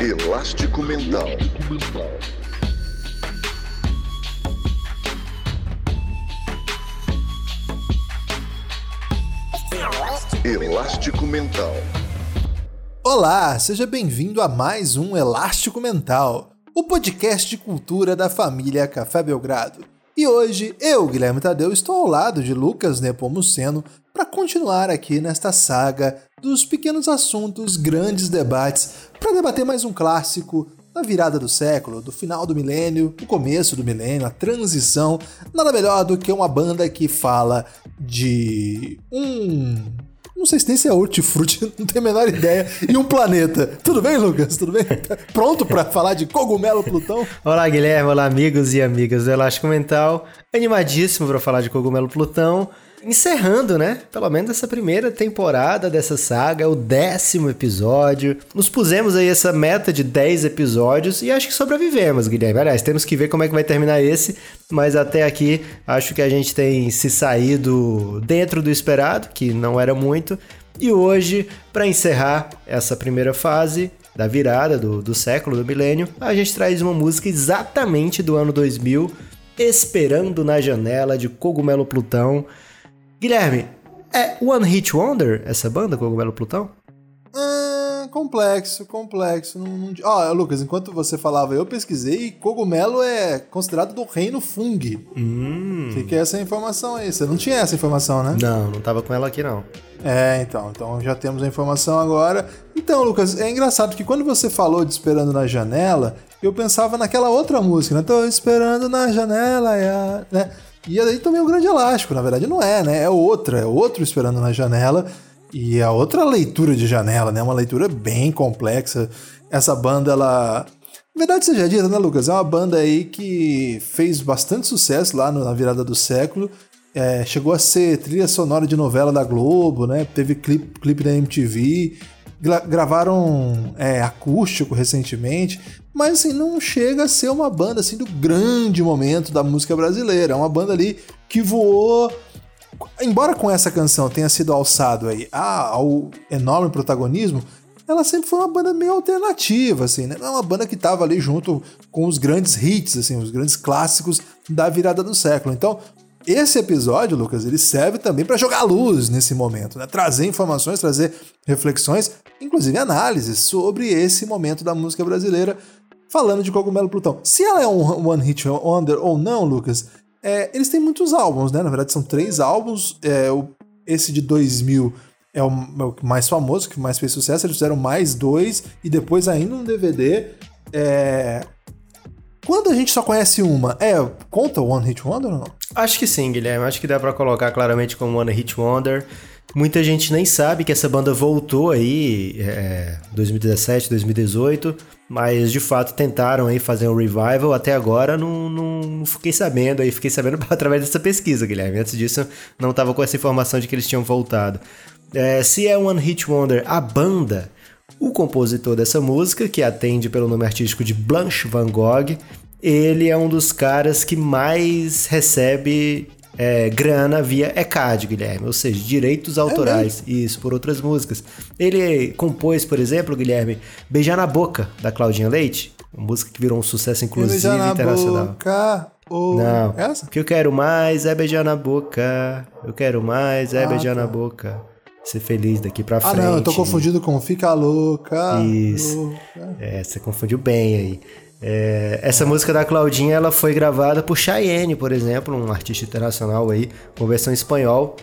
Elástico Mental. Elástico Mental. Olá, seja bem-vindo a mais um Elástico Mental, o podcast de cultura da família Café Belgrado. E hoje, eu, Guilherme Tadeu, estou ao lado de Lucas Nepomuceno para continuar aqui nesta saga dos pequenos assuntos, grandes debates, para debater mais um clássico da virada do século, do final do milênio, do começo do milênio, a transição. Nada melhor do que uma banda que fala de um não sei se nem se é hortifruti, não tenho a menor ideia. E um planeta. Tudo bem, Lucas? Tudo bem? Tá pronto para falar de cogumelo Plutão? Olá, Guilherme. Olá, amigos e amigas do Elástico Mental. Animadíssimo para falar de cogumelo Plutão. Encerrando, né? Pelo menos essa primeira temporada dessa saga, é o décimo episódio. Nos pusemos aí essa meta de 10 episódios e acho que sobrevivemos, Guilherme. Aliás, temos que ver como é que vai terminar esse, mas até aqui acho que a gente tem se saído dentro do esperado, que não era muito. E hoje, para encerrar essa primeira fase, da virada do, do século, do milênio, a gente traz uma música exatamente do ano 2000, Esperando na Janela, de Cogumelo Plutão. Guilherme, é One Hit Wonder essa banda, Cogumelo Plutão? Ah, complexo, complexo. Ó, Lucas, enquanto você falava, eu pesquisei cogumelo é considerado do reino fungi. Hum. Fica essa informação aí. Você não tinha essa informação, né? Não, não tava com ela aqui não. É, então, então já temos a informação agora. Então, Lucas, é engraçado que quando você falou de Esperando na Janela, eu pensava naquela outra música, né? Tô esperando na janela, né? E aí também o Grande Elástico, na verdade não é, né? É outra, é outro Esperando na Janela. E a outra leitura de janela, né? Uma leitura bem complexa. Essa banda, ela. Na verdade, seja dita, né, Lucas? É uma banda aí que fez bastante sucesso lá na virada do século. É, chegou a ser trilha sonora de novela da Globo, né? Teve clipe, clipe da MTV. Gra gravaram é, acústico recentemente, mas assim, não chega a ser uma banda assim do grande momento da música brasileira. É uma banda ali que voou embora com essa canção tenha sido alçado aí ao enorme protagonismo, ela sempre foi uma banda meio alternativa, assim, né? Não é uma banda que estava ali junto com os grandes hits, assim, os grandes clássicos da virada do século. Então, esse episódio, Lucas, ele serve também para jogar luz nesse momento, né? Trazer informações, trazer reflexões, inclusive análises sobre esse momento da música brasileira, falando de Cogumelo Plutão. Se ela é um one hit wonder ou não, Lucas, é, eles têm muitos álbuns, né? Na verdade, são três álbuns. É, o, esse de 2000 é o, é o, mais famoso, que mais fez sucesso. Eles fizeram mais dois e depois ainda um DVD. É... Quando a gente só conhece uma, é conta One Hit Wonder ou não? Acho que sim, Guilherme. Acho que dá para colocar claramente como One Hit Wonder. Muita gente nem sabe que essa banda voltou aí é, 2017, 2018, mas de fato tentaram aí fazer um revival. Até agora não, não fiquei sabendo aí, fiquei sabendo através dessa pesquisa, Guilherme. Antes disso, não estava com essa informação de que eles tinham voltado. É, se é One Hit Wonder, a banda, o compositor dessa música, que atende pelo nome artístico de Blanche Van Gogh, ele é um dos caras que mais recebe é, grana via ECAD, Guilherme, ou seja, direitos é autorais, é isso, por outras músicas. Ele compôs, por exemplo, Guilherme, Beijar na Boca, da Claudinha Leite, uma música que virou um sucesso inclusive beijar na internacional. Boca. Oh, Não, essa? o que eu quero mais é beijar na boca, eu quero mais é ah, beijar tá. na boca ser feliz daqui pra frente. Ah, não, eu tô confundido com Fica Louca. Isso. Louca. É, você confundiu bem aí. É, essa música da Claudinha ela foi gravada por Cheyenne, por exemplo, um artista internacional aí, com versão espanhol.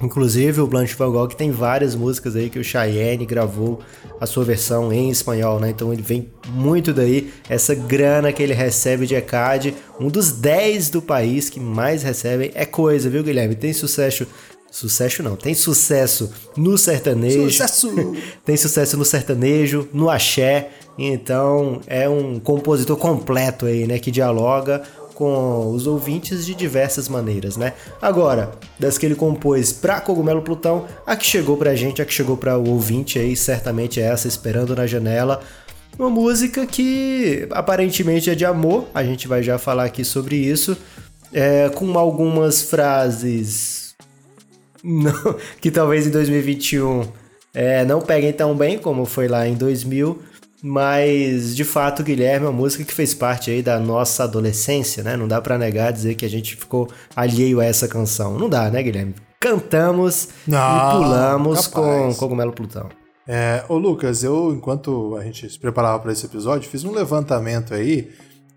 Inclusive o Blanche Van Gogh tem várias músicas aí que o Cheyenne gravou a sua versão em espanhol, né? Então ele vem muito daí, essa grana que ele recebe de ECAD, um dos 10 do país que mais recebem é coisa, viu, Guilherme? Tem sucesso Sucesso não, tem sucesso no sertanejo. Sucesso! tem sucesso no sertanejo, no axé. Então é um compositor completo aí, né? Que dialoga com os ouvintes de diversas maneiras, né? Agora, das que ele compôs pra Cogumelo Plutão, a que chegou pra gente, a que chegou pra o ouvinte aí, certamente é essa, Esperando na Janela. Uma música que aparentemente é de amor, a gente vai já falar aqui sobre isso, é, com algumas frases não, que talvez em 2021 é, não peguem tão bem como foi lá em 2000, Mas, de fato, Guilherme é uma música que fez parte aí da nossa adolescência, né? Não dá para negar dizer que a gente ficou alheio a essa canção. Não dá, né, Guilherme? Cantamos Não, e pulamos capaz. com Cogumelo Plutão. É, ô Lucas, eu, enquanto a gente se preparava para esse episódio, fiz um levantamento aí.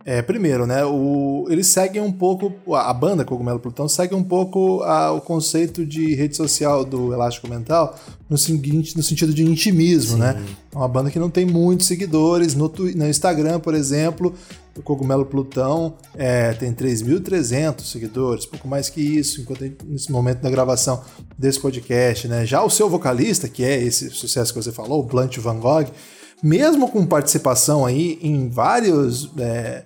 É, primeiro, né, o, eles seguem um pouco, a banda Cogumelo Plutão segue um pouco a- o conceito de rede social do Elástico Mental no, seguinte, no sentido de intimismo, né? É uma banda que não tem muitos seguidores. No, no Instagram, por exemplo, o Cogumelo Plutão é, tem 3.300 seguidores, pouco mais que isso, enquanto nesse momento da gravação desse podcast, né? Já o seu vocalista, que é esse sucesso que você falou, o Blunt Van Gogh, mesmo com participação aí em vários é,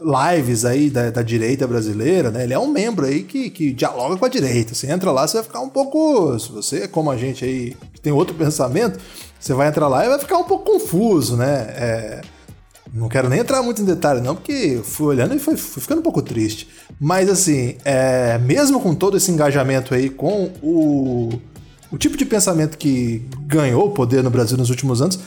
lives aí da, da direita brasileira, né? Ele é um membro aí que, que dialoga com a direita. Você entra lá, você vai ficar um pouco. Se você como a gente aí, tem outro pensamento, você vai entrar lá e vai ficar um pouco confuso, né? É, não quero nem entrar muito em detalhe, não, porque fui olhando e foi, fui ficando um pouco triste. Mas assim, é, mesmo com todo esse engajamento aí com o, o tipo de pensamento que ganhou poder no Brasil nos últimos anos,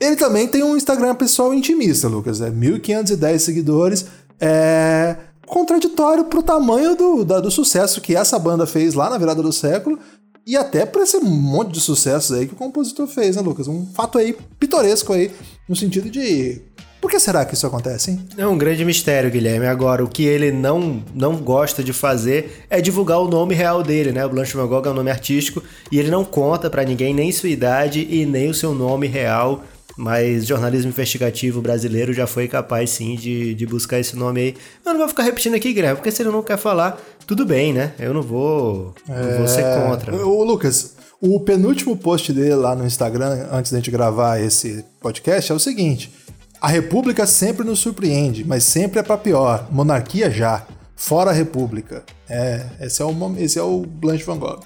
ele também tem um Instagram pessoal intimista, Lucas. É 1.510 seguidores. É contraditório pro tamanho do, da- do sucesso que essa banda fez lá na virada do século. E até pra esse monte de sucessos aí que o compositor fez, né, Lucas? Um fato aí pitoresco aí, no sentido de. Por que será que isso acontece, hein? É um grande mistério, Guilherme. Agora, o que ele não, não gosta de fazer é divulgar o nome real dele, né? O Blanche Van Gogh é um nome artístico e ele não conta pra ninguém nem sua idade e nem o seu nome real. Mas jornalismo investigativo brasileiro já foi capaz sim de, de buscar esse nome aí. Eu não vou ficar repetindo aqui, Guilherme, porque se ele não quer falar, tudo bem, né? Eu não vou, não vou ser contra. Ô, Lucas, o penúltimo post dele lá no Instagram, antes da gente gravar esse podcast, é o seguinte: A República sempre nos surpreende, mas sempre é pra pior. Monarquia já. Fora a República. É, esse é o, esse é o Blanche Van Gogh.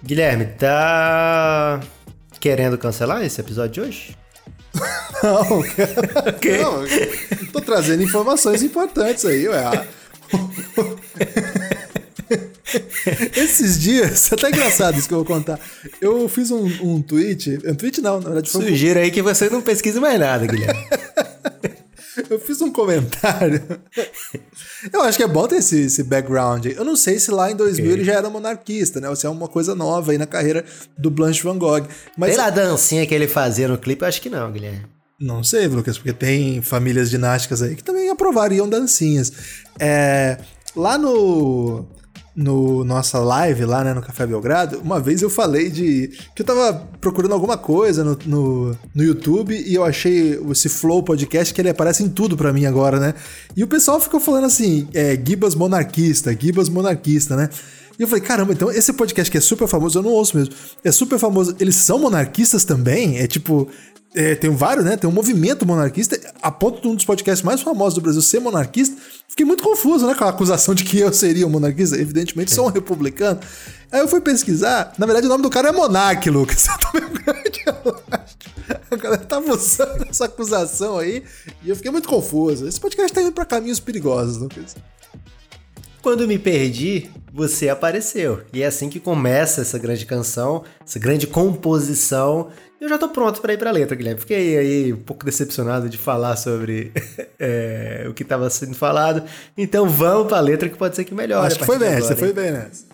Guilherme, tá querendo cancelar esse episódio de hoje? Não, cara. Não, eu tô trazendo informações importantes aí, ué. Esses dias, até engraçado isso que eu vou contar. Eu fiz um, um tweet, um tweet não, na verdade foi um, Sugiro aí que você não pesquise mais nada, Guilherme. eu fiz um comentário. Eu acho que é bom ter esse, esse background. Eu não sei se lá em 2000 ele já era monarquista, né? Ou se é uma coisa nova aí na carreira do Blanche Van Gogh. Mas Pela dancinha que ele fazia no clipe, eu acho que não, Guilherme. Não sei, Lucas, porque tem famílias dinásticas aí que também aprovariam dancinhas. É, lá no, no nossa live, lá né, no Café Belgrado, uma vez eu falei de que eu tava procurando alguma coisa no, no, no YouTube e eu achei esse Flow Podcast que ele aparece em tudo pra mim agora, né? E o pessoal ficou falando assim, é, Gibas monarquista, Gibas monarquista, né? E eu falei, caramba, então esse podcast que é super famoso, eu não ouço mesmo. É super famoso. Eles são monarquistas também? É tipo. É, tem vários, né? Tem um movimento monarquista, a ponto de um dos podcasts mais famosos do Brasil ser monarquista. Fiquei muito confuso, né? Com a acusação de que eu seria um monarquista. Evidentemente, sou um republicano. Aí eu fui pesquisar. Na verdade, o nome do cara é Monark, Lucas. Eu grande, acho. A galera tava usando essa acusação aí. E eu fiquei muito confuso. Esse podcast tá indo pra caminhos perigosos, Lucas. Quando me perdi, você apareceu. E é assim que começa essa grande canção, essa grande composição. Eu já tô pronto pra ir pra letra, Guilherme. Fiquei aí um pouco decepcionado de falar sobre é, o que tava sendo falado. Então vamos pra letra que pode ser que melhore. Acho que foi bem, você foi bem nessa.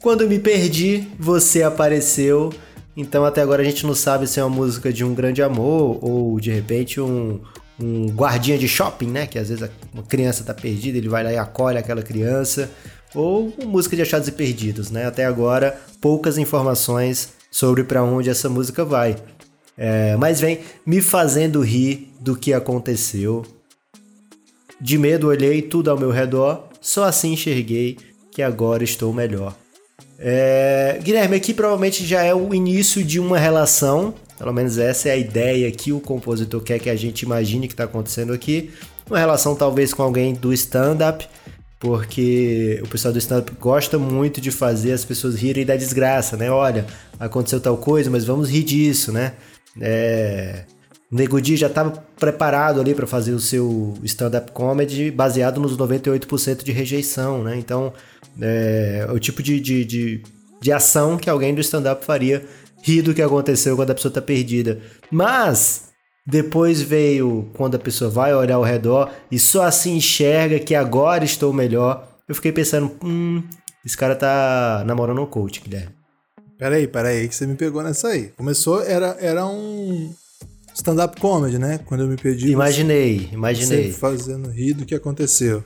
Quando me perdi, você apareceu. Então até agora a gente não sabe se é uma música de um grande amor ou de repente um, um guardinha de shopping, né? Que às vezes uma criança tá perdida, ele vai lá e acolhe aquela criança. Ou música de achados e perdidos, né? Até agora poucas informações sobre para onde essa música vai. É, mas vem me fazendo rir do que aconteceu. De medo olhei tudo ao meu redor, só assim enxerguei que agora estou melhor. É, Guilherme, aqui provavelmente já é o início de uma relação, pelo menos essa é a ideia que o compositor quer que a gente imagine que está acontecendo aqui. Uma relação talvez com alguém do stand-up, porque o pessoal do stand-up gosta muito de fazer as pessoas rirem da desgraça, né? Olha, aconteceu tal coisa, mas vamos rir disso, né? É, o Nego já estava preparado ali para fazer o seu stand-up comedy baseado nos 98% de rejeição, né? Então, é, o tipo de, de, de, de ação que alguém do stand-up faria rir do que aconteceu quando a pessoa tá perdida. Mas, Depois veio quando a pessoa vai olhar ao redor e só assim enxerga que agora estou melhor. Eu fiquei pensando, hum, esse cara tá namorando um coach, Guilherme. Peraí, peraí, que você me pegou nessa aí. Começou, era, era um stand-up comedy, né? Quando eu me pedi. Imaginei, imaginei. Você fazendo rir do que aconteceu.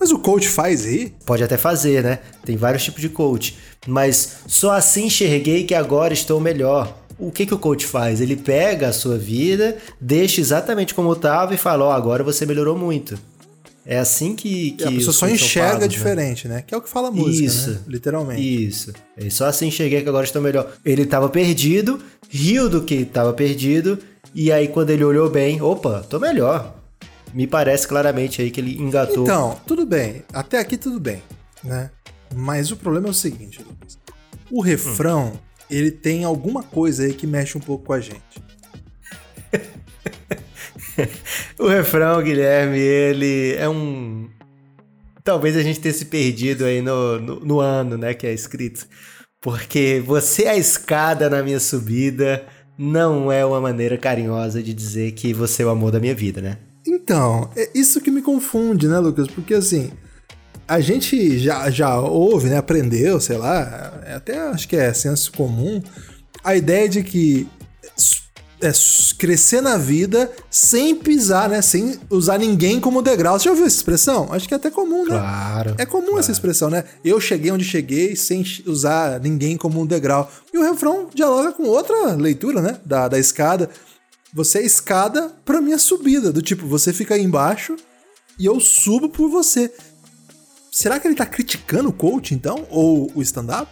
Mas o coach faz rir? Pode até fazer, né? Tem vários tipos de coach. Mas só assim enxerguei que agora estou melhor. O que, que o coach faz? Ele pega a sua vida, deixa exatamente como estava e fala: Ó, oh, agora você melhorou muito. É assim que. que a pessoa só enxerga né? diferente, né? Que é o que fala a música, Isso, né? Literalmente. Isso. Ele só assim enxerguei que agora estou melhor. Ele estava perdido, riu do que estava perdido, e aí quando ele olhou bem, opa, tô melhor. Me parece claramente aí que ele engatou. Então, tudo bem. Até aqui tudo bem, né? Mas o problema é o seguinte, Lucas. O refrão, hum. ele tem alguma coisa aí que mexe um pouco com a gente. o refrão, Guilherme, ele é um. Talvez a gente tenha se perdido aí no, no, no ano, né, que é escrito. Porque você é a escada na minha subida não é uma maneira carinhosa de dizer que você é o amor da minha vida, né? Então, é isso que me confunde, né, Lucas? Porque assim, a gente já, já ouve, né, aprendeu, sei lá, é até acho que é senso comum, a ideia de que é, crescer na vida sem pisar, né? Sem usar ninguém como degrau. Você já ouviu essa expressão? Acho que é até comum, né? Claro. É comum claro. essa expressão, né? Eu cheguei onde cheguei sem usar ninguém como um degrau. E o refrão dialoga com outra leitura, né? Da, da escada. Você é escada pra minha subida. Do tipo, você fica aí embaixo e eu subo por você. Será que ele tá criticando o coach, então? Ou o stand-up?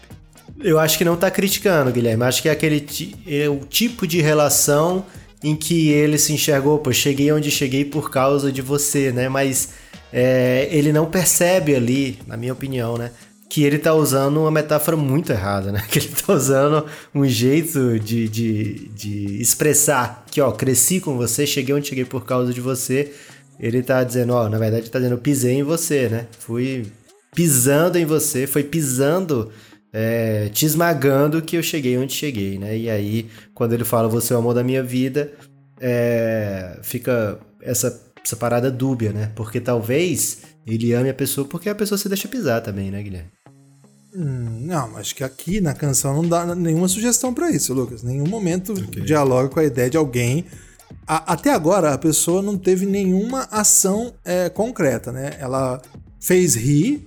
Eu acho que não tá criticando, Guilherme. Acho que é aquele é o tipo de relação em que ele se enxergou, pô, cheguei onde cheguei por causa de você, né? Mas é, ele não percebe ali, na minha opinião, né? Que ele tá usando uma metáfora muito errada, né? Que ele tá usando um jeito de, de, de expressar que, ó, cresci com você, cheguei onde cheguei por causa de você. Ele tá dizendo, ó, na verdade, tá dizendo, eu pisei em você, né? Fui pisando em você, foi pisando é, te esmagando que eu cheguei onde cheguei, né? E aí, quando ele fala você é o amor da minha vida, é, fica essa, essa parada dúbia, né? Porque talvez ele ame a pessoa porque a pessoa se deixa pisar também, né, Guilherme? Hum, não, acho que aqui na canção não dá nenhuma sugestão para isso, Lucas. Nenhum momento okay. dialoga com a ideia de alguém. A, até agora, a pessoa não teve nenhuma ação é, concreta, né? Ela fez rir,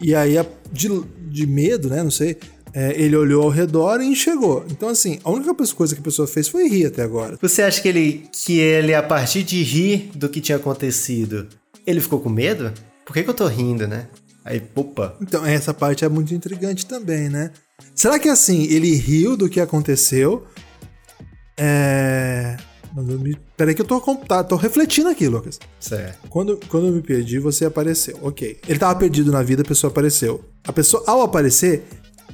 e aí a, de, de medo, né? Não sei. É, ele olhou ao redor e enxergou. Então, assim, a única coisa que a pessoa fez foi rir até agora. Você acha que ele, que ele, a partir de rir do que tinha acontecido, ele ficou com medo? Por que, que eu tô rindo, né? Aí, opa. Então, essa parte é muito intrigante também, né? Será que assim, ele riu do que aconteceu? É. Peraí que eu tô, tá, tô refletindo aqui, Lucas. Certo. Quando, quando eu me perdi, você apareceu. Ok. Ele tava perdido na vida, a pessoa apareceu. A pessoa, ao aparecer,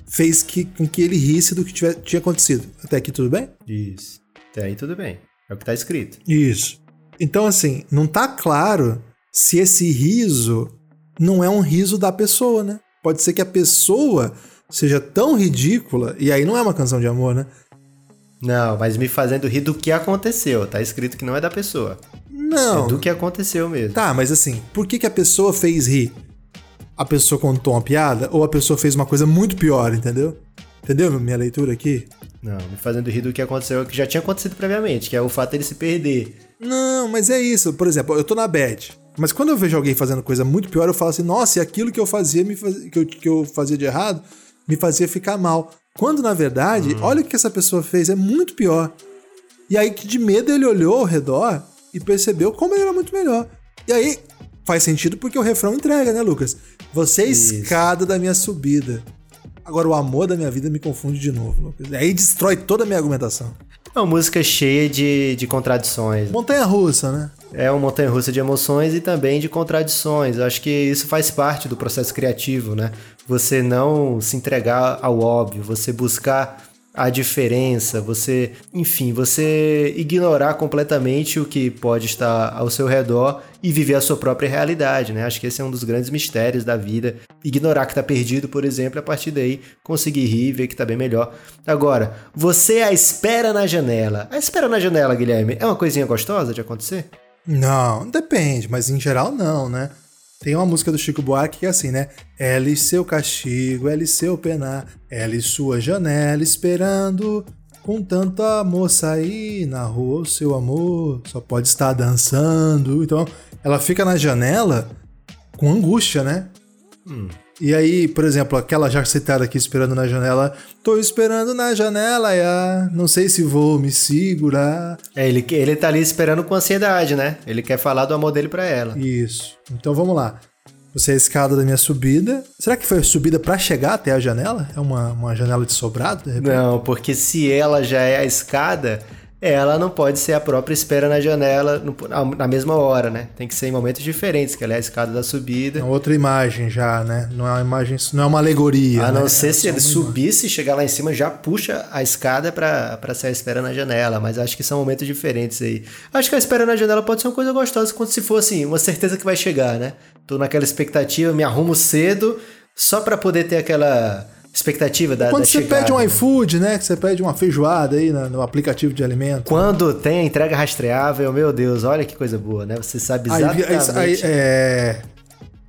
fez que, com que ele risse do que tiver, tinha acontecido. Até aqui tudo bem? Isso. Até aí tudo bem. É o que tá escrito. Isso. Então, assim, não tá claro se esse riso não é um riso da pessoa, né? Pode ser que a pessoa seja tão ridícula, e aí não é uma canção de amor, né? Não, mas me fazendo rir do que aconteceu. Tá escrito que não é da pessoa. Não. É do que aconteceu mesmo. Tá, mas assim, por que, que a pessoa fez rir? A pessoa contou uma piada ou a pessoa fez uma coisa muito pior, entendeu? Entendeu minha leitura aqui? Não, me fazendo rir do que aconteceu, que já tinha acontecido previamente, que é o fato dele se perder. Não, mas é isso. Por exemplo, eu tô na bad. Mas quando eu vejo alguém fazendo coisa muito pior, eu falo assim, nossa, e aquilo que eu fazia, me faz... que, eu, que eu fazia de errado, me fazia ficar mal. Quando na verdade, hum. olha o que essa pessoa fez, é muito pior. E aí que de medo ele olhou ao redor e percebeu como ele era muito melhor. E aí faz sentido porque o refrão entrega, né, Lucas? Você é escada da minha subida. Agora o amor da minha vida me confunde de novo, Lucas. Aí destrói toda a minha argumentação. É uma música cheia de, de contradições. Montanha russa, né? É uma montanha russa de emoções e também de contradições. Eu acho que isso faz parte do processo criativo, né? Você não se entregar ao óbvio, você buscar a diferença, você, enfim, você ignorar completamente o que pode estar ao seu redor e viver a sua própria realidade, né? Acho que esse é um dos grandes mistérios da vida. Ignorar que tá perdido, por exemplo, a partir daí conseguir rir, ver que tá bem melhor. Agora, você a espera na janela. A espera na janela, Guilherme, é uma coisinha gostosa de acontecer? Não, depende, mas em geral não, né? Tem uma música do Chico Buarque que é assim, né? Ela e seu castigo, ela e seu penar, ela e sua janela esperando. Com tanto amor sair na rua, o seu amor só pode estar dançando. Então, ela fica na janela com angústia, né? Hum. E aí, por exemplo, aquela já citada aqui esperando na janela, tô esperando na janela, ya, não sei se vou me segurar. É, ele, ele tá ali esperando com ansiedade, né? Ele quer falar do amor dele pra ela. Isso. Então vamos lá. Você é a escada da minha subida. Será que foi a subida para chegar até a janela? É uma, uma janela de sobrado, de repente? Não, porque se ela já é a escada, ela não pode ser a própria espera na janela no, na mesma hora, né? Tem que ser em momentos diferentes, que ela é a escada da subida. É outra imagem já, né? Não é uma imagem, não é uma alegoria. A não né? ser é se ele subisse e chegar lá em cima, já puxa a escada para ser a espera na janela, mas acho que são momentos diferentes aí. Acho que a espera na janela pode ser uma coisa gostosa quando se for assim, uma certeza que vai chegar, né? Tô naquela expectativa, me arrumo cedo só para poder ter aquela expectativa da Quando da você chegada. pede um iFood, né? Que você pede uma feijoada aí no, no aplicativo de alimento. Quando né? tem a entrega rastreável, meu Deus, olha que coisa boa, né? Você sabe exatamente. Aí, aí, é...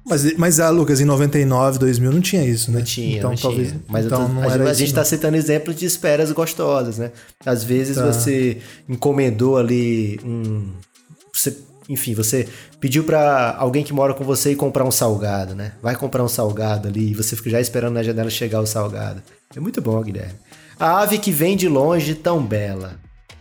Mas, mas ah, Lucas, em 99, 2000 não tinha isso, né? Não tinha, então, não talvez, tinha. Mas então, tô, não a, a gente está citando exemplos de esperas gostosas, né? Às vezes tá. você encomendou ali um... Enfim, você pediu para alguém que mora com você ir comprar um salgado, né? Vai comprar um salgado ali e você fica já esperando na janela chegar o salgado. É muito bom, Guilherme. A ave que vem de longe tão bela.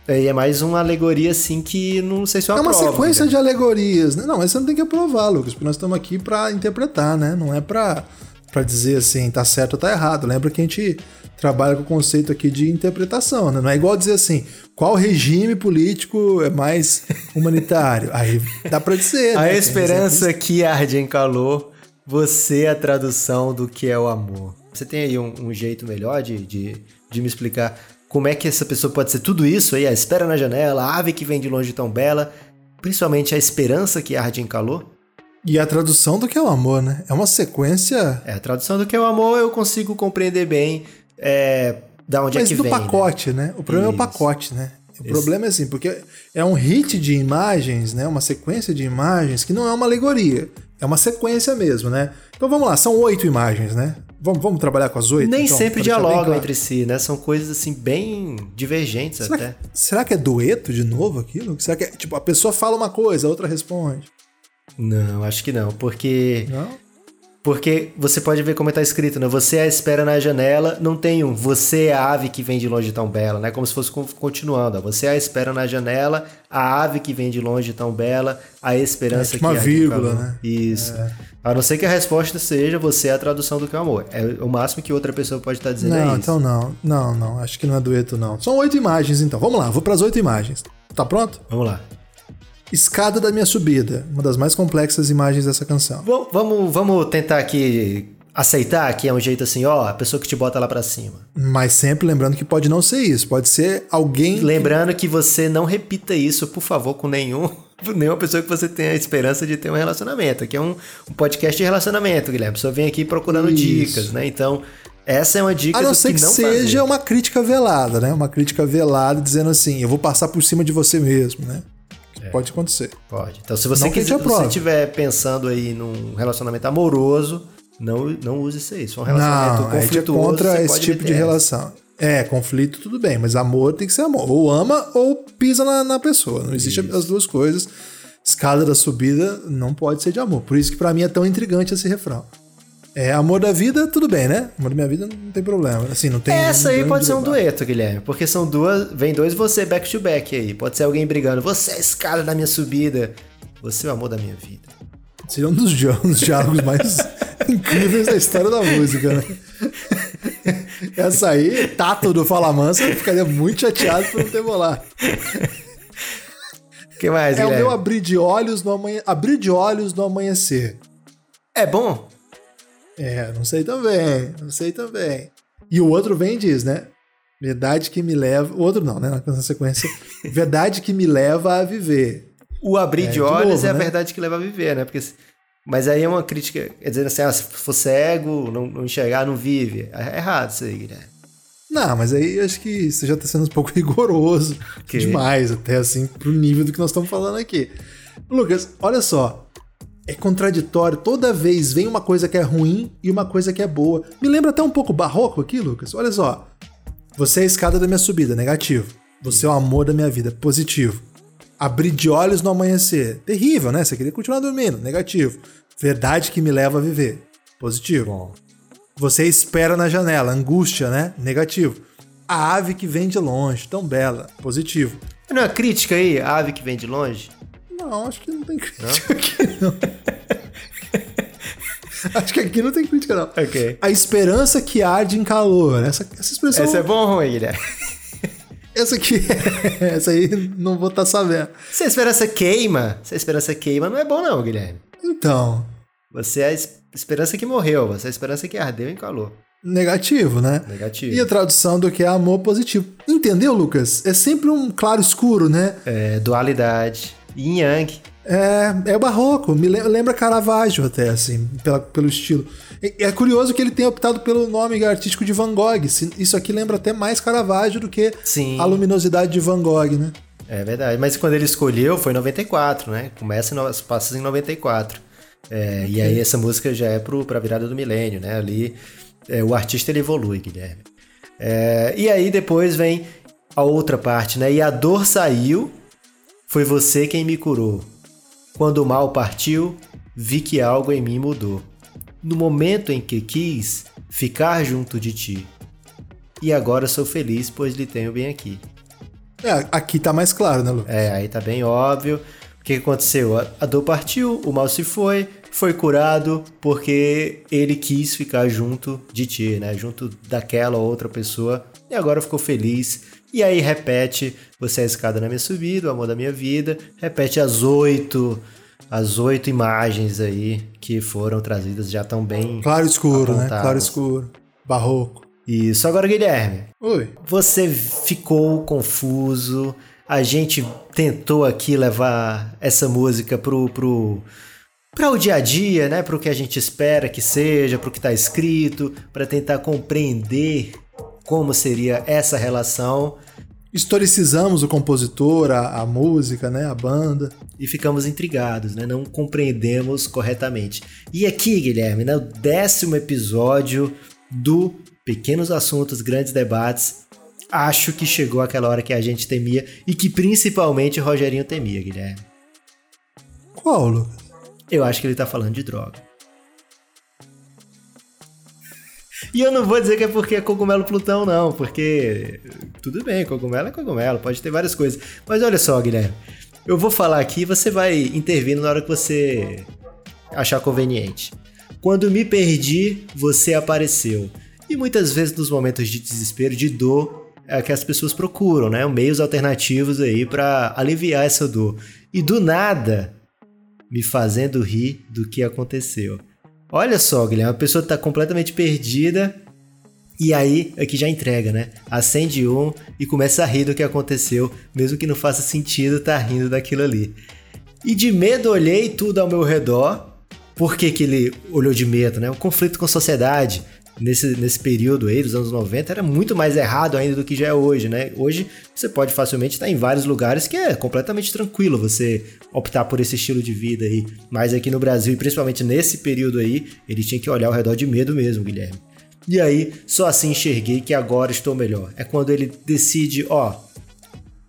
E é mais uma alegoria assim que não sei se É uma aprovo, sequência Guilherme. de alegorias. Né? Não, mas você não tem que aprovar, Lucas, porque nós estamos aqui para interpretar, né? Não é para para dizer assim, tá certo ou tá errado. Lembra que a gente trabalha com o conceito aqui de interpretação, né? Não é igual dizer assim, qual regime político é mais humanitário? Aí dá para dizer. a né? esperança que arde em calor, você é a tradução do que é o amor. Você tem aí um, um jeito melhor de, de, de me explicar como é que essa pessoa pode ser tudo isso aí? A espera na janela, a ave que vem de longe tão bela, principalmente a esperança que arde em calor? E a tradução do que é o amor, né? É uma sequência. É, a tradução do que é o amor eu consigo compreender bem é, da onde Mas é que do vem. Mas do pacote, né? né? O problema Isso. é o pacote, né? O Esse... problema é assim, porque é um hit de imagens, né? Uma sequência de imagens que não é uma alegoria. É uma sequência mesmo, né? Então vamos lá, são oito imagens, né? Vamos, vamos trabalhar com as oito? Nem então, sempre dialogam claro. entre si, né? São coisas assim bem divergentes será até. Que, será que é dueto de novo aquilo? Será que é, tipo, a pessoa fala uma coisa, a outra responde? Não, acho que não, porque. Não? Porque você pode ver como está escrito, né? Você é a espera na janela, não tem um você é a ave que vem de longe tão bela, né? Como se fosse continuando. Ó. Você é a espera na janela, a ave que vem de longe tão bela, a esperança é, tipo que uma vírgula, né? Isso. É. A não ser que a resposta seja você é a tradução do que é o amor. É o máximo que outra pessoa pode estar tá dizendo não, é então não. Não, não. Acho que não é dueto, não. São oito imagens, então. Vamos lá, vou para as oito imagens. Tá pronto? Vamos lá. Escada da Minha Subida, uma das mais complexas imagens dessa canção. Vamos, vamos tentar aqui aceitar que é um jeito assim, ó, a pessoa que te bota lá para cima. Mas sempre lembrando que pode não ser isso, pode ser alguém. Lembrando que você não repita isso, por favor, com nenhum nenhuma pessoa que você tenha a esperança de ter um relacionamento. Aqui é um, um podcast de relacionamento, Guilherme. A pessoa vem aqui procurando isso. dicas, né? Então, essa é uma dica A não ser que, que, não seja fazer. uma crítica velada, né? Uma crítica velada dizendo assim, eu vou passar por cima de você mesmo, né? É. Pode acontecer. Pode. Então, se você quiser, você estiver pensando aí num relacionamento amoroso, não, não use isso aí. Se for um relacionamento não, conflituoso, é contra esse tipo de relação. É, conflito tudo bem, mas amor tem que ser amor. Ou ama ou pisa na, na pessoa. Não existe isso. as duas coisas. Escada da subida não pode ser de amor. Por isso que para mim é tão intrigante esse refrão. É, amor da vida, tudo bem, né? Amor da minha vida não tem problema. Assim, não tem. Essa aí pode ser um dueto, Guilherme. Porque são duas. Vem dois você back to back aí. Pode ser alguém brigando. Você é a escada da minha subida. Você é o amor da minha vida. Seria um dos, dos diálogos mais incríveis da história da música, né? Essa aí, Tato do Fala Mansa, ficaria muito chateado por não ter bolado. que mais, É Guilherme? o meu abrir de olhos no amanhã, abrir de olhos no amanhecer. É bom? É, não sei também, não sei também. E o outro vem e diz, né? Verdade que me leva. Outro não, né? Na sequência. Verdade que me leva a viver. O abrir é, de olhos de novo, é a né? verdade que leva a viver, né? Porque, mas aí é uma crítica, quer dizer assim, ah, se for cego, não, não enxergar, não vive. É errado isso aí, Guilherme. Não, mas aí acho que você já está sendo um pouco rigoroso que? demais, até assim, pro nível do que nós estamos falando aqui. Lucas, olha só. É contraditório. Toda vez vem uma coisa que é ruim e uma coisa que é boa. Me lembra até um pouco barroco aqui, Lucas. Olha só. Você é a escada da minha subida, negativo. Você é o amor da minha vida, positivo. Abrir de olhos no amanhecer, terrível, né? Você queria continuar dormindo, negativo. Verdade que me leva a viver, positivo. Bom. Você espera na janela, angústia, né? Negativo. A ave que vem de longe, tão bela, positivo. Não é crítica aí, a ave que vem de longe? Não, acho que não tem crítica aqui, não. acho que aqui não tem crítica, não. Ok. A esperança que arde em calor. Essa, essa expressão. Essa é bom ou ruim, Guilherme? Essa aqui, essa aí não vou estar tá sabendo. Se a esperança queima, se a esperança queima, não é bom não, Guilherme. Então. Você é a esperança que morreu, você é a esperança que ardeu em calor. Negativo, né? Negativo. E a tradução do que é amor positivo. Entendeu, Lucas? É sempre um claro escuro, né? É, dualidade. Yin Yang. É, é barroco, me lembra Caravaggio até, assim, pela, pelo estilo. É curioso que ele tenha optado pelo nome artístico de Van Gogh. Isso aqui lembra até mais Caravaggio do que Sim. a luminosidade de Van Gogh, né? É verdade, mas quando ele escolheu foi em 94, né? Começa as passas em 94. É. E aí essa música já é pro, pra virada do milênio, né? Ali é, o artista ele evolui, Guilherme. É, e aí depois vem a outra parte, né? E a dor saiu, foi você quem me curou. Quando o mal partiu, vi que algo em mim mudou. No momento em que quis ficar junto de ti. E agora sou feliz, pois lhe tenho bem aqui. É, aqui tá mais claro, né, Lu? É, aí tá bem óbvio. O que aconteceu? A dor partiu, o mal se foi, foi curado porque ele quis ficar junto de ti, né? Junto daquela outra pessoa. E agora ficou feliz e aí repete, você é a escada na minha subida, o amor da minha vida. Repete as oito, as oito imagens aí que foram trazidas já tão bem. Claro escuro, apontadas. né? Claro escuro. Barroco. Isso. Agora, Guilherme. Oi. Você ficou confuso. A gente tentou aqui levar essa música pro, pro, para o dia a dia, né? Para o que a gente espera que seja, para o que está escrito, para tentar compreender como seria essa relação. Historicizamos o compositor, a, a, música, né, a banda. E ficamos intrigados, né? Não compreendemos corretamente. E aqui, Guilherme, no décimo episódio do Pequenos Assuntos, Grandes Debates, acho que chegou aquela hora que a gente temia e que principalmente o Rogerinho temia, Guilherme. Qual, Lucas? Eu acho que ele tá falando de droga. E eu não vou dizer que é porque é cogumelo Plutão, não, porque tudo bem, cogumelo é cogumelo, pode ter várias coisas. Mas olha só, Guilherme, eu vou falar aqui e você vai intervindo na hora que você achar conveniente. Quando me perdi, você apareceu. E muitas vezes nos momentos de desespero, de dor, é que as pessoas procuram, né? Meios alternativos aí para aliviar essa dor. E do nada, me fazendo rir do que aconteceu. Olha só, Guilherme, a pessoa está completamente perdida e aí aqui já entrega, né? Acende um e começa a rir do que aconteceu, mesmo que não faça sentido tá rindo daquilo ali. E de medo olhei tudo ao meu redor. Por que, que ele olhou de medo, né? O conflito com a sociedade, nesse, nesse período aí, dos anos 90, era muito mais errado ainda do que já é hoje, né? Hoje você pode facilmente estar em vários lugares que é completamente tranquilo você optar por esse estilo de vida aí. Mas aqui no Brasil, e principalmente nesse período aí, ele tinha que olhar ao redor de medo mesmo, Guilherme. E aí, só assim enxerguei que agora estou melhor. É quando ele decide, ó,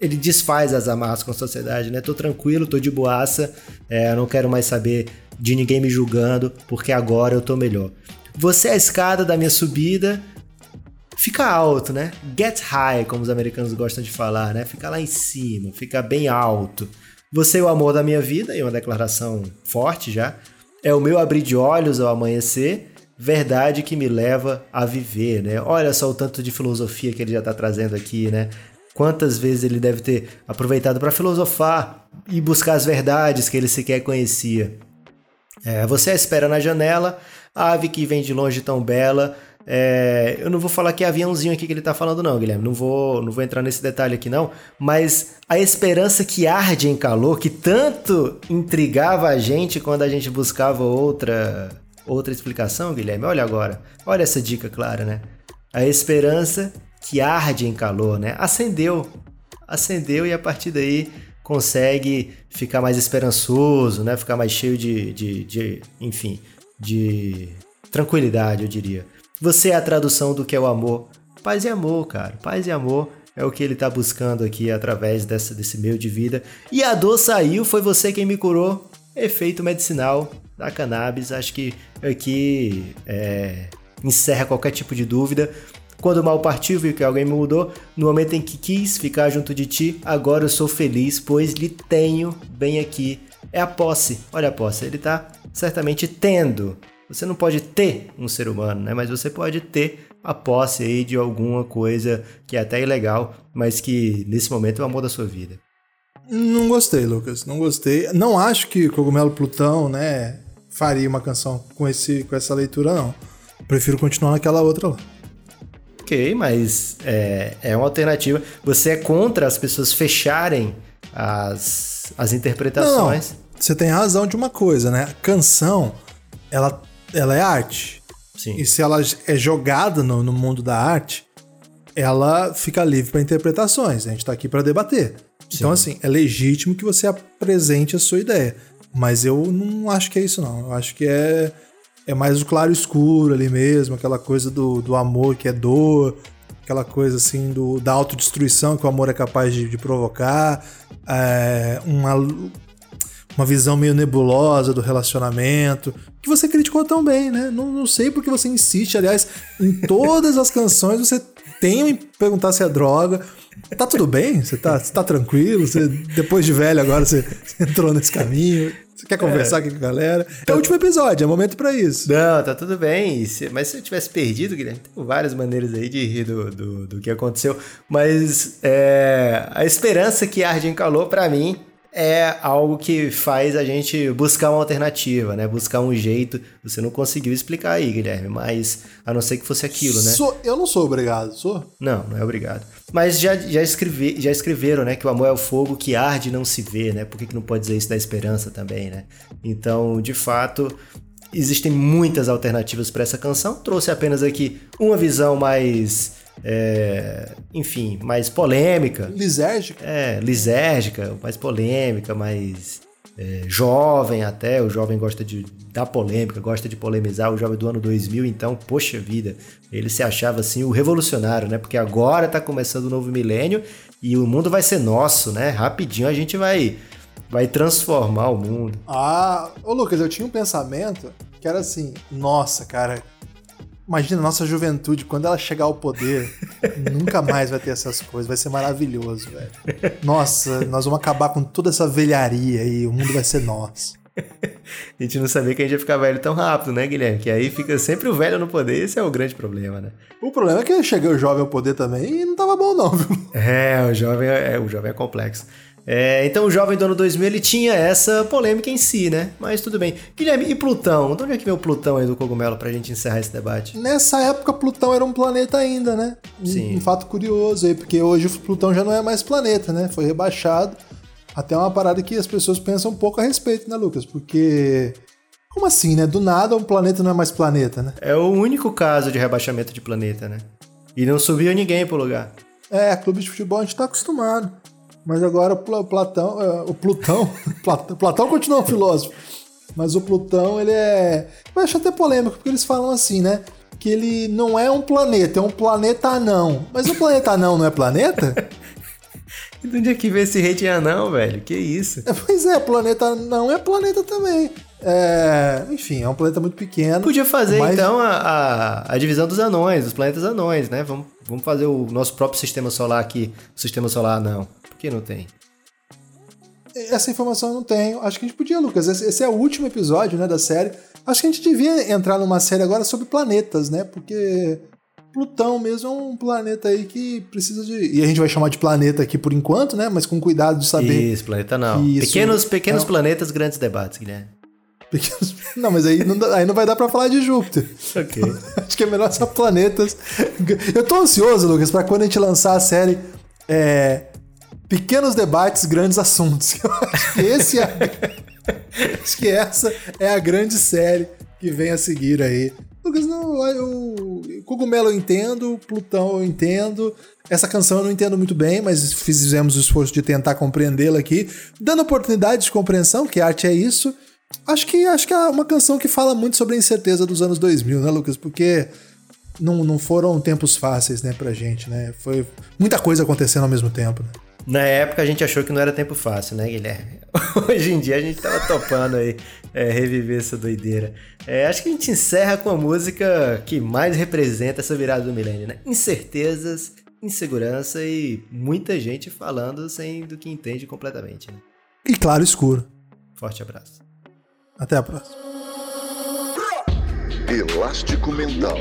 ele desfaz as amarras com a sociedade, né? Tô tranquilo, tô de boaça, é, não quero mais saber de ninguém me julgando, porque agora eu tô melhor. Você é a escada da minha subida. Fica alto, né? Get high, como os americanos gostam de falar, né? Fica lá em cima, fica bem alto. Você é o amor da minha vida, e uma declaração forte já. É o meu abrir de olhos ao amanhecer, verdade que me leva a viver, né? Olha só o tanto de filosofia que ele já está trazendo aqui, né? Quantas vezes ele deve ter aproveitado para filosofar e buscar as verdades que ele sequer conhecia. É, você espera na janela, ave que vem de longe tão bela, É, eu não vou falar que é aviãozinho aqui que ele tá falando, não, Guilherme. Não vou, não vou entrar nesse detalhe aqui, não. Mas a esperança que arde em calor, que tanto intrigava a gente quando a gente buscava outra, outra explicação, Guilherme. Olha agora. Olha essa dica clara, né? A esperança que arde em calor, né? Acendeu. Acendeu e a partir daí consegue ficar mais esperançoso, né? Ficar mais cheio de, de, de enfim, de tranquilidade, eu diria. Você é a tradução do que é o amor. Paz e amor, cara. Paz e amor é o que ele está buscando aqui através dessa, desse meio de vida. E a dor saiu, foi você quem me curou. Efeito medicinal da cannabis. Acho que aqui é, encerra qualquer tipo de dúvida. Quando mal partiu, viu que alguém me mudou. No momento em que quis ficar junto de ti, agora eu sou feliz, pois lhe tenho bem aqui. É a posse. Olha a posse. Ele está certamente tendo. Você não pode ter um ser humano, né? Mas você pode ter a posse aí de alguma coisa que é até ilegal, mas que nesse momento é o amor da sua vida. Não gostei, Lucas. Não gostei. Não acho que Cogumelo Plutão, né, faria uma canção com, esse, com essa leitura, não. Prefiro continuar naquela outra lá. Ok, mas é, é uma alternativa. Você é contra as pessoas fecharem as, as interpretações? Não, você tem razão de uma coisa, né? A canção, ela, ela é arte. Sim. E se ela é jogada no, no mundo da arte, ela fica livre para interpretações. A gente está aqui para debater. Sim. Então, assim, é legítimo que você apresente a sua ideia. Mas eu não acho que é isso, não. Eu acho que é é mais o claro escuro ali mesmo, aquela coisa do, do amor que é dor, aquela coisa assim do, da autodestruição que o amor é capaz de, de provocar, é, uma, uma visão meio nebulosa do relacionamento, que você criticou tão bem, né? Não, não sei porque você insiste, aliás, em todas as canções você tem que perguntar se é droga. Tá tudo bem? Você tá, você tá tranquilo? Você, depois de velho agora você, você entrou nesse caminho? Você quer conversar é. aqui com a galera? É o último episódio, é momento para isso. Não, tá tudo bem. Mas se eu tivesse perdido, Guilherme, tem várias maneiras aí de rir do, do, do que aconteceu. Mas é, a esperança que arde em calor, para mim, é algo que faz a gente buscar uma alternativa, né? Buscar um jeito. Você não conseguiu explicar aí, Guilherme, mas a não ser que fosse aquilo, né? Sou, eu não sou obrigado, sou? Não, não é obrigado. Mas já, já, escrevi, já escreveram, né? Que o amor é o fogo que arde e não se vê, né? Por que, que não pode dizer isso da esperança também, né? Então, de fato, existem muitas alternativas para essa canção. Trouxe apenas aqui uma visão mais é, enfim, mais polêmica. Lisérgica. É, lisérgica, mais polêmica, mais é, jovem até. O jovem gosta de dar polêmica, gosta de polemizar. O jovem do ano 2000, então, poxa vida, ele se achava assim o revolucionário, né? Porque agora tá começando o novo milênio e o mundo vai ser nosso, né? Rapidinho a gente vai vai transformar o mundo. Ah, ô Lucas, eu tinha um pensamento que era assim, nossa, cara, Imagina nossa juventude, quando ela chegar ao poder, nunca mais vai ter essas coisas, vai ser maravilhoso, velho. Nossa, nós vamos acabar com toda essa velharia e o mundo vai ser nosso. a gente não sabia que a gente ia ficar velho tão rápido, né, Guilherme? Que aí fica sempre o velho no poder, esse é o grande problema, né? O problema é que cheguei o jovem ao poder também e não tava bom não, viu? É, o jovem é, o jovem é complexo. É, então o jovem do ano 2000 ele tinha essa polêmica em si, né? Mas tudo bem. Guilherme, e Plutão? De onde é que vem o Plutão aí do cogumelo pra gente encerrar esse debate? Nessa época, Plutão era um planeta ainda, né? Sim. Um, um fato curioso aí, porque hoje o Plutão já não é mais planeta, né? Foi rebaixado. Até uma parada que as pessoas pensam um pouco a respeito, né, Lucas? Porque. Como assim, né? Do nada um planeta não é mais planeta, né? É o único caso de rebaixamento de planeta, né? E não subiu ninguém pro lugar. É, clube de futebol a gente tá acostumado. Mas agora o Platão, é, o Plutão, Platão continua um filósofo, mas o Plutão ele é, eu acho até polêmico porque eles falam assim, né? Que ele não é um planeta, é um planeta anão. Mas o planeta anão não é planeta? E de onde é que vem esse hate anão, velho? Que isso? É, pois é, planeta não é planeta também. É, enfim, é um planeta muito pequeno. Podia fazer mas... então a, a, a, divisão dos anões, dos planetas anões, né? Vamos, vamos fazer o nosso próprio sistema solar aqui, o sistema solar não que não tem? Essa informação eu não tenho. Acho que a gente podia, Lucas. Esse é o último episódio né, da série. Acho que a gente devia entrar numa série agora sobre planetas, né? Porque Plutão mesmo é um planeta aí que precisa de. E a gente vai chamar de planeta aqui por enquanto, né? Mas com cuidado de saber. Isso, planeta não. Isso... Pequenos, pequenos não. planetas, grandes debates, Guilherme. Pequenos... Não, mas aí não, dá- aí não vai dar pra falar de Júpiter. Ok. Acho que é melhor só planetas. Eu tô ansioso, Lucas, pra quando a gente lançar a série é, Pequenos Debates, Grandes Assuntos. Eu acho que esse é. acho que essa é a grande série que vem a seguir aí. Lucas, não, eu. Cogumelo eu entendo, Plutão eu entendo. Essa canção eu não entendo muito bem, mas fizemos o esforço de tentar compreendê-la aqui, dando oportunidade de compreensão, que arte é isso. Acho que acho que é uma canção que fala muito sobre a incerteza dos anos 2000, né, Lucas? Porque não, não foram tempos fáceis, né, pra gente, né? Foi muita coisa acontecendo ao mesmo tempo, né? Na época a gente achou que não era tempo fácil, né, Guilherme? Hoje em dia a gente tava topando aí é, reviver essa doideira. É, acho que a gente encerra com a música que mais representa essa virada do milênio, né? Incertezas, insegurança e muita gente falando sem do que entende completamente. Né? E claro, escuro. Forte abraço. Até a próxima. Elástico Mental.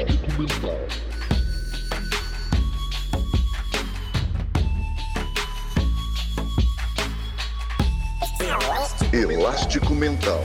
Elástico Mental.